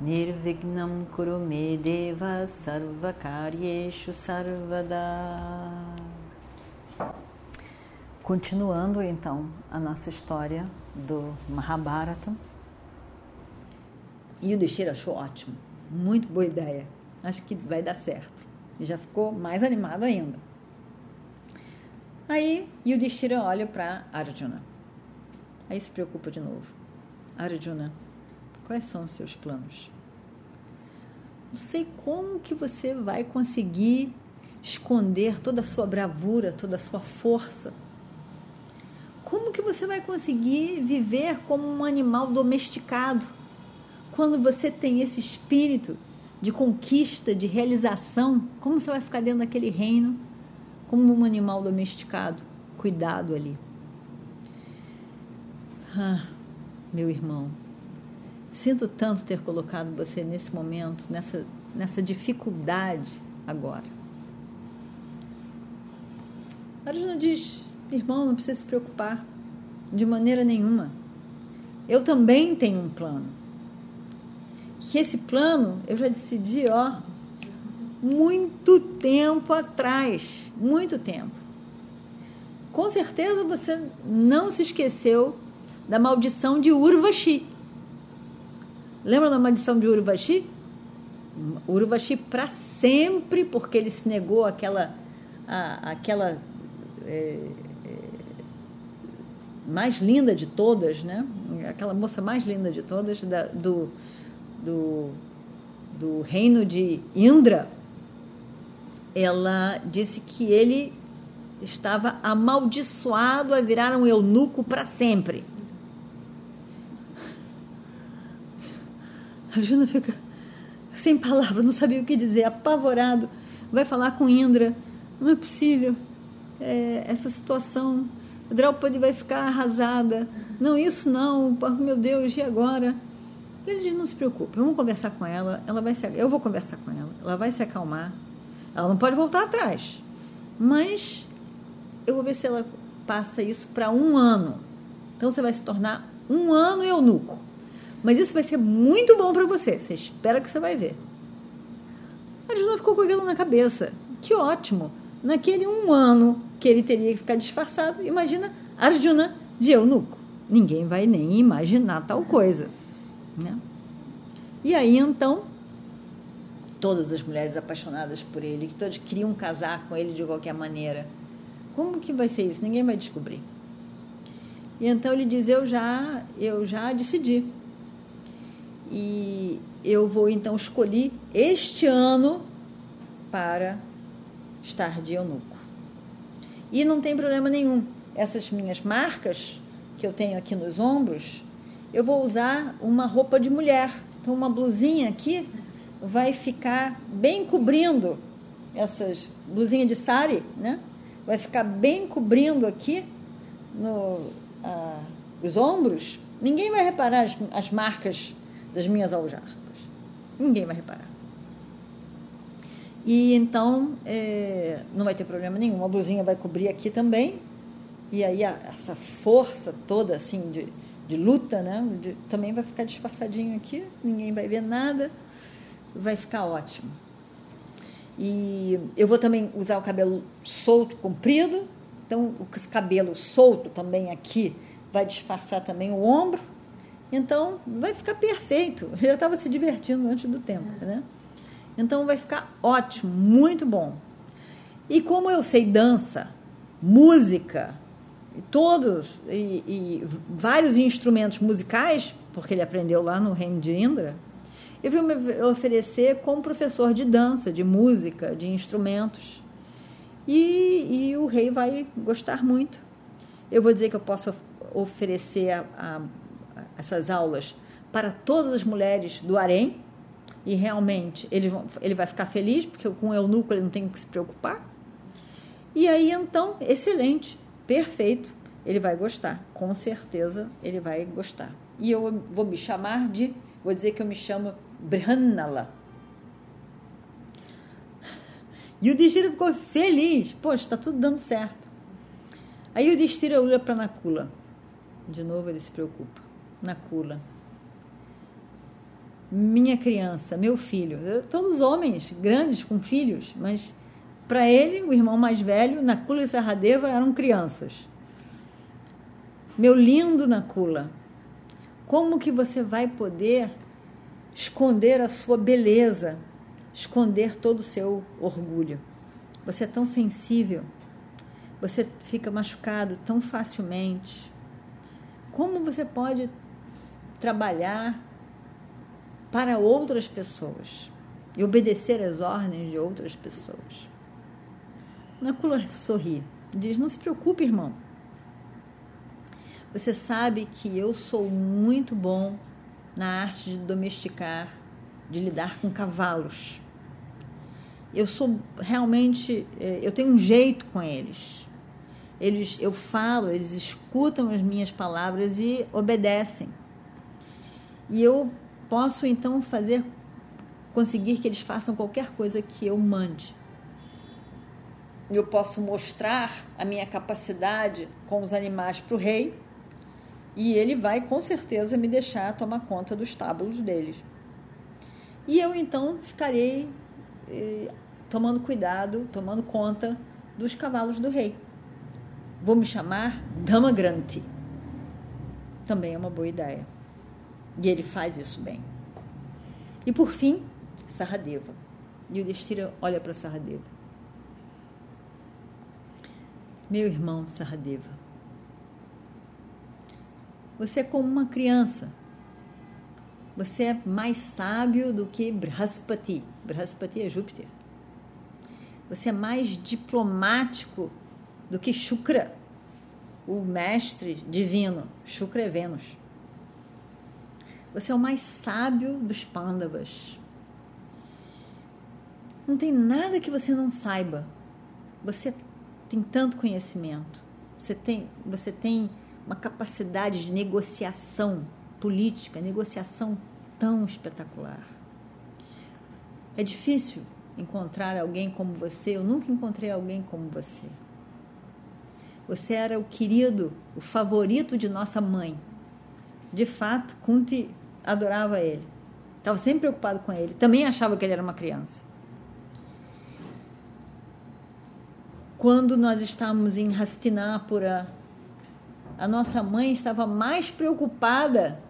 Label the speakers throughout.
Speaker 1: Nirvignam Kurume Deva Sarvakaryeshu Sarvada Continuando então a nossa história do Mahabharata. E o Deshira achou ótimo, muito boa ideia. Acho que vai dar certo. Já ficou mais animado ainda. Aí Yudhishthira olha para Arjuna. Aí se preocupa de novo. Arjuna, quais são os seus planos? Não sei como que você vai conseguir esconder toda a sua bravura, toda a sua força. Como que você vai conseguir viver como um animal domesticado quando você tem esse espírito de conquista, de realização? Como você vai ficar dentro daquele reino como um animal domesticado, cuidado ali. Ah, meu irmão, sinto tanto ter colocado você nesse momento, nessa, nessa dificuldade agora. Arjuna diz: irmão, não precisa se preocupar, de maneira nenhuma. Eu também tenho um plano. Que esse plano eu já decidi, ó, muito tempo atrás, muito tempo. Com certeza você não se esqueceu da maldição de Urvashi. Lembra da maldição de Urvashi? Urvashi para sempre, porque ele se negou àquela, àquela é, é, mais linda de todas, né? Aquela moça mais linda de todas da, do, do, do reino de Indra, ela disse que ele estava amaldiçoado a virar um eunuco para sempre. A Juna fica sem palavras, não sabia o que dizer, apavorado. Vai falar com Indra. Não é possível. É, essa situação. Draupadi vai ficar arrasada. Não, isso não. Meu Deus, e agora? Ele diz: não se preocupe, vamos conversar com ela. Ela vai se, eu vou conversar com ela. Ela vai se acalmar. Ela não pode voltar atrás. Mas eu vou ver se ela passa isso para um ano. Então você vai se tornar um ano eunuco. Mas isso vai ser muito bom para você. Você espera que você vai ver. A ficou com aquilo na cabeça. Que ótimo! Naquele um ano que ele teria que ficar disfarçado, imagina Arjuna de eunuco. Ninguém vai nem imaginar tal coisa. Né? E aí então todas as mulheres apaixonadas por ele, que todas queriam casar com ele de qualquer maneira. Como que vai ser isso? Ninguém vai descobrir. E então ele diz: Eu já, eu já decidi. E eu vou então escolher este ano para estar de eunuco. E não tem problema nenhum. Essas minhas marcas que eu tenho aqui nos ombros, eu vou usar uma roupa de mulher. Então, uma blusinha aqui vai ficar bem cobrindo essas blusinhas de sari, né? Vai ficar bem cobrindo aqui no, ah, os ombros. Ninguém vai reparar as, as marcas das minhas aljardas. Ninguém vai reparar. E então é, não vai ter problema nenhum. A blusinha vai cobrir aqui também. E aí a, essa força toda assim de, de luta, né? De, também vai ficar disfarçadinho aqui. Ninguém vai ver nada vai ficar ótimo. E eu vou também usar o cabelo solto, comprido. Então, o cabelo solto também aqui vai disfarçar também o ombro. Então, vai ficar perfeito. Eu já estava se divertindo antes do tempo, né? Então, vai ficar ótimo, muito bom. E como eu sei dança, música, todos e, e vários instrumentos musicais, porque ele aprendeu lá no reino de Indra, eu vim me oferecer como professor de dança, de música, de instrumentos. E, e o rei vai gostar muito. Eu vou dizer que eu posso oferecer a, a, essas aulas para todas as mulheres do harém, e realmente ele, ele vai ficar feliz, porque com o eunuco ele não tem que se preocupar. E aí então, excelente, perfeito, ele vai gostar, com certeza ele vai gostar. E eu vou me chamar de, vou dizer que eu me chamo Brahannala. E o Destira ficou feliz, poxa, está tudo dando certo. Aí o Destira olha para Nakula. De novo ele se preocupa. Nakula minha criança, meu filho. Todos homens grandes com filhos, mas para ele, o irmão mais velho, Nakula e Saradeva eram crianças. Meu lindo Nakula, como que você vai poder esconder a sua beleza, esconder todo o seu orgulho? Você é tão sensível, você fica machucado tão facilmente. Como você pode trabalhar para outras pessoas e obedecer às ordens de outras pessoas. Nakula sorri, diz: Não se preocupe, irmão. Você sabe que eu sou muito bom na arte de domesticar, de lidar com cavalos. Eu sou realmente, eh, eu tenho um jeito com eles. Eles, eu falo, eles escutam as minhas palavras e obedecem. E eu posso então fazer conseguir que eles façam qualquer coisa que eu mande. Eu posso mostrar a minha capacidade com os animais para o rei e ele vai com certeza me deixar tomar conta dos estábulos deles. E eu então ficarei eh, tomando cuidado, tomando conta dos cavalos do rei. Vou me chamar Dama Granti. Também é uma boa ideia. E ele faz isso bem. E por fim, Saradeva. E o Destira olha para Saradeva. Meu irmão Saradeva, você é como uma criança. Você é mais sábio do que Brahaspati. Brahaspati é Júpiter. Você é mais diplomático do que Shukra, o mestre divino. Shukra é Vênus. Você é o mais sábio dos pândavas. Não tem nada que você não saiba. Você tem tanto conhecimento. Você tem, você tem uma capacidade de negociação política, negociação tão espetacular. É difícil encontrar alguém como você. Eu nunca encontrei alguém como você. Você era o querido, o favorito de nossa mãe. De fato, Kunti adorava ele. Estava sempre preocupado com ele. Também achava que ele era uma criança. Quando nós estávamos em Hastinapura, a nossa mãe estava mais preocupada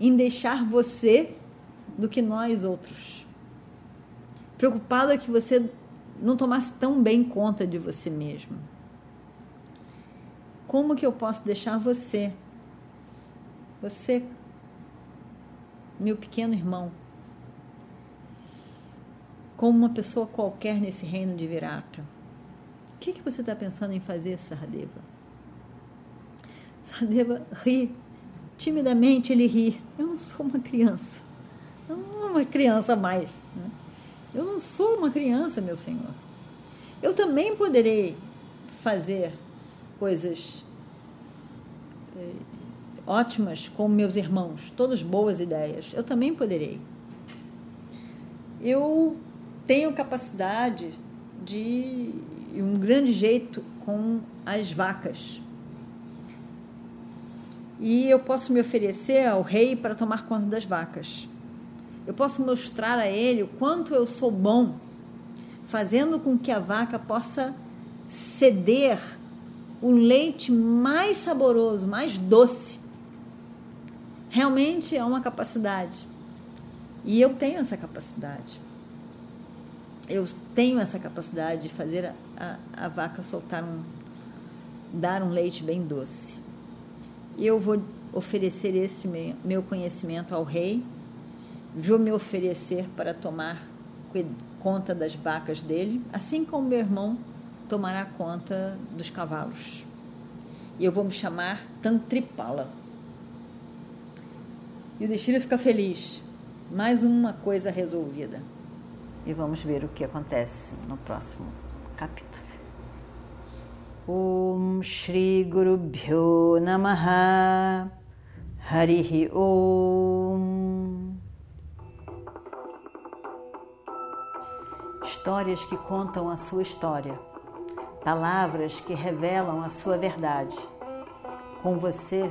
Speaker 1: em deixar você do que nós outros. Preocupada que você não tomasse tão bem conta de você mesmo. Como que eu posso deixar você? Você meu pequeno irmão, como uma pessoa qualquer nesse reino de Virata. O que, que você está pensando em fazer, Saradeva? Saradeva ri. Timidamente ele ri. Eu não sou uma criança. Eu não sou uma criança mais. Né? Eu não sou uma criança, meu senhor. Eu também poderei fazer coisas eh, ótimas com meus irmãos, todas boas ideias. Eu também poderei. Eu tenho capacidade de um grande jeito com as vacas. E eu posso me oferecer ao rei para tomar conta das vacas. Eu posso mostrar a ele o quanto eu sou bom, fazendo com que a vaca possa ceder o leite mais saboroso, mais doce realmente é uma capacidade. E eu tenho essa capacidade. Eu tenho essa capacidade de fazer a, a, a vaca soltar um. dar um leite bem doce. E eu vou oferecer esse meu conhecimento ao rei, vou me oferecer para tomar conta das vacas dele, assim como meu irmão tomará conta dos cavalos. E eu vou me chamar Tantripala. E o Destira fica feliz. mais uma coisa resolvida. E vamos ver o que acontece no próximo capítulo. Om Shri Guru Bhyo Namaha Harihi Om Histórias que contam a sua história, palavras que revelam a sua verdade. Com você,